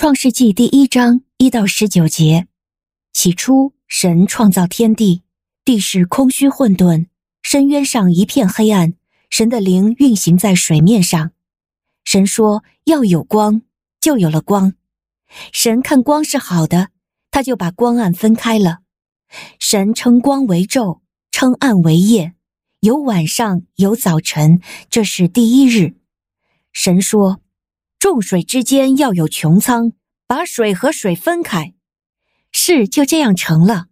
创世纪第一章一到十九节：起初，神创造天地，地是空虚混沌，深渊上一片黑暗。神的灵运行在水面上。神说：“要有光，就有了光。”神看光是好的，他就把光暗分开了。神称光为昼，称暗为夜。有晚上，有早晨，这是第一日。神说。众水之间要有穹苍，把水和水分开。事就这样成了。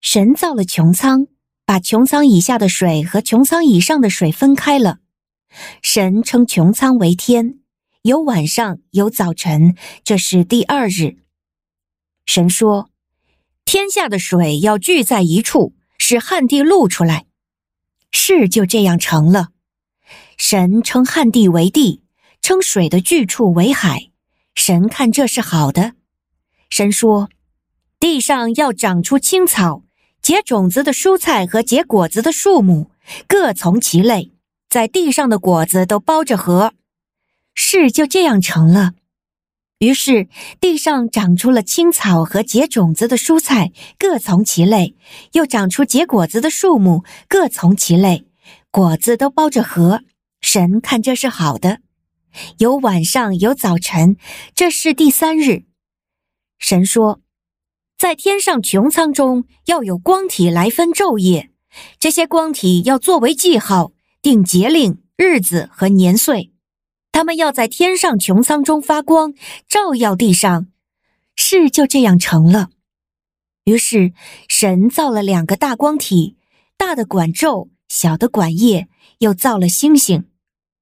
神造了穹苍，把穹苍以下的水和穹苍以上的水分开了。神称穹苍为天。有晚上，有早晨，这是第二日。神说：天下的水要聚在一处，使旱地露出来。事就这样成了。神称旱地为地。称水的聚处为海，神看这是好的。神说：地上要长出青草，结种子的蔬菜和结果子的树木，各从其类，在地上的果子都包着核。事就这样成了。于是地上长出了青草和结种子的蔬菜，各从其类；又长出结果子的树木，各从其类，果子都包着核。神看这是好的。有晚上，有早晨，这是第三日。神说，在天上穹苍中要有光体来分昼夜，这些光体要作为记号，定节令、日子和年岁。他们要在天上穹苍中发光，照耀地上。事就这样成了。于是神造了两个大光体，大的管昼，小的管夜，又造了星星。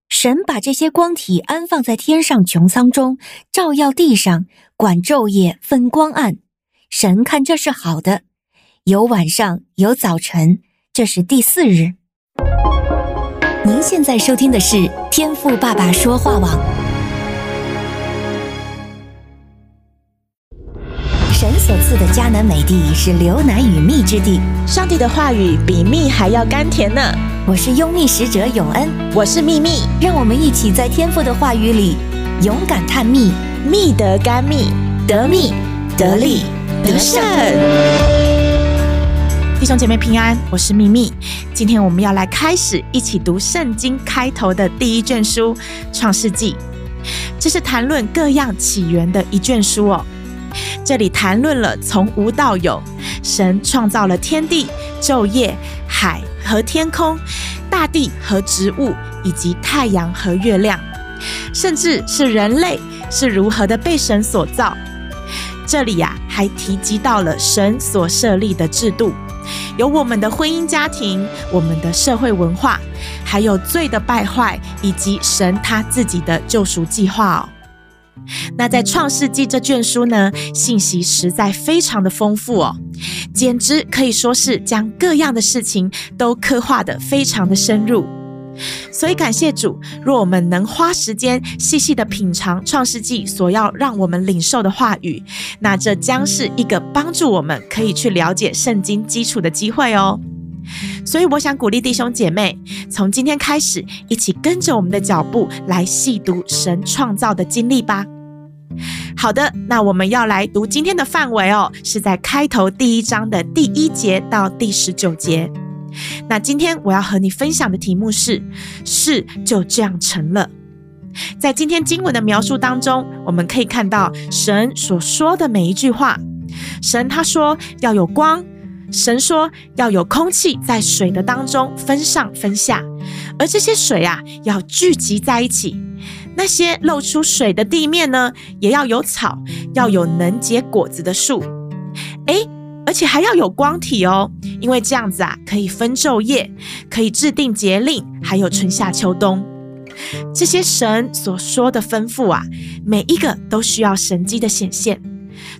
神把这些光体安放在天上穹苍中，照耀地上，管昼夜，分光暗。神看这是好的。有晚上，有早晨，这是第四日。您现在收听的是天赋爸爸说话网。神所赐的迦南美地是流奶与蜜之地，上帝的话语比蜜还要甘甜呢。我是优蜜使者永恩，我是蜜蜜，让我们一起在天父的话语里勇敢探秘，蜜得甘蜜，得蜜得利得胜。弟兄姐妹平安，我是蜜蜜。今天我们要来开始一起读圣经开头的第一卷书《创世纪》，这是谈论各样起源的一卷书哦。这里谈论了从无到有，神创造了天地、昼夜、海。和天空、大地和植物，以及太阳和月亮，甚至是人类是如何的被神所造。这里呀、还提及到了神所设立的制度，有我们的婚姻家庭、我们的社会文化，还有罪的败坏，以及神他自己的救赎计划哦。那在创世纪这卷书呢，信息实在非常的丰富哦，简直可以说是将各样的事情都刻画得非常的深入。所以感谢主，若我们能花时间细细的品尝创世纪所要让我们领受的话语，那这将是一个帮助我们可以去了解圣经基础的机会哦。所以我想鼓励弟兄姐妹，从今天开始，一起跟着我们的脚步来细读神创造的经历吧。好的，那我们要来读今天的范围哦，是在开头第一章的第一节到第十九节。那今天我要和你分享的题目是“事就这样成了”。在今天经文的描述当中，我们可以看到神所说的每一句话。神他说要有光，神说要有空气在水的当中分上分下，而这些水啊要聚集在一起。那些露出水的地面呢，也要有草，要有能结果子的树，诶，而且还要有光体哦，因为这样子啊，可以分昼夜，可以制定节令，还有春夏秋冬。这些神所说的吩咐啊，每一个都需要神迹的显现，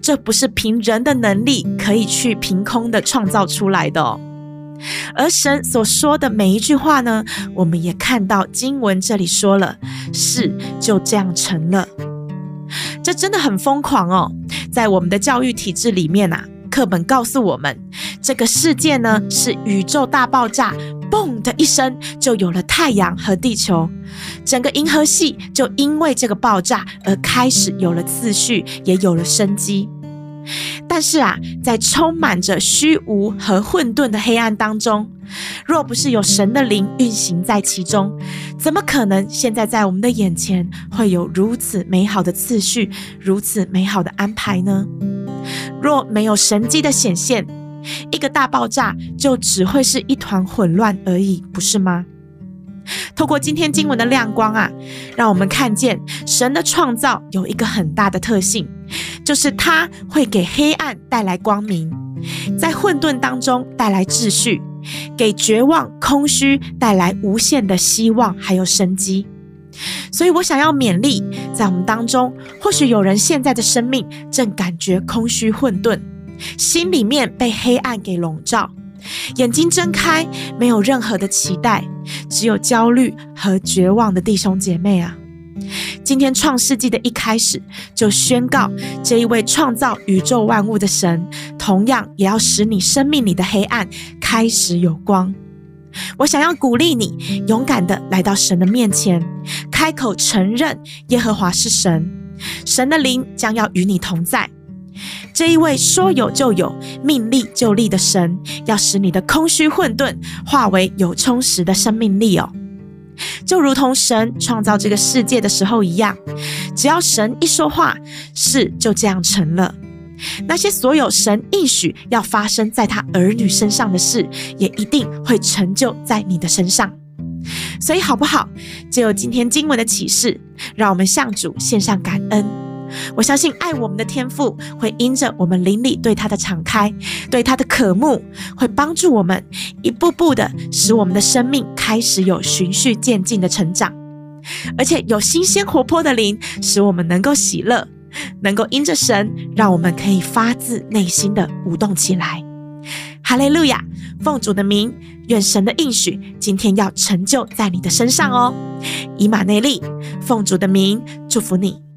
这不是凭人的能力可以去凭空的创造出来的哦。而神所说的每一句话呢，我们也看到经文这里说了，事就这样成了。这真的很疯狂哦！在我们的教育体制里面啊，课本告诉我们，这个世界呢是宇宙大爆炸嘣的一声，就有了太阳和地球，整个银河系就因为这个爆炸而开始有了次序，也有了生机。但是啊，在充满着虚无和混沌的黑暗当中，若不是有神的灵运行在其中，怎么可能现在在我们的眼前会有如此美好的次序，如此美好的安排呢？若没有神迹的显现，一个大爆炸就只会是一团混乱而已，不是吗？透过今天经文的亮光啊，让我们看见神的创造有一个很大的特性，就是他会给黑暗带来光明，在混沌当中带来秩序，给绝望、空虚带来无限的希望还有生机。所以我想要勉励，在我们当中，或许有人现在的生命正感觉空虚混沌，心里面被黑暗给笼罩。眼睛睁开，没有任何的期待，只有焦虑和绝望的弟兄姐妹啊！今天创世纪的一开始就宣告，这一位创造宇宙万物的神，同样也要使你生命里的黑暗开始有光。我想要鼓励你，勇敢的来到神的面前，开口承认耶和华是神，神的灵将要与你同在。这一位说有就有、命立就立的神，要使你的空虚混沌化为有充实的生命力哦。就如同神创造这个世界的时候一样，只要神一说话，事就这样成了。那些所有神应许要发生在他儿女身上的事，也一定会成就在你的身上。所以好不好？就有今天经文的启示，让我们向主献上感恩。我相信爱我们的天父会因着我们灵里对他的敞开，对他的渴慕，会帮助我们一步步的使我们的生命开始有循序渐进的成长，而且有新鲜活泼的灵，使我们能够喜乐，能够因着神，让我们可以发自内心的舞动起来。哈利路亚！奉主的名，愿神的应许今天要成就在你的身上哦。以马内利，奉主的名祝福你。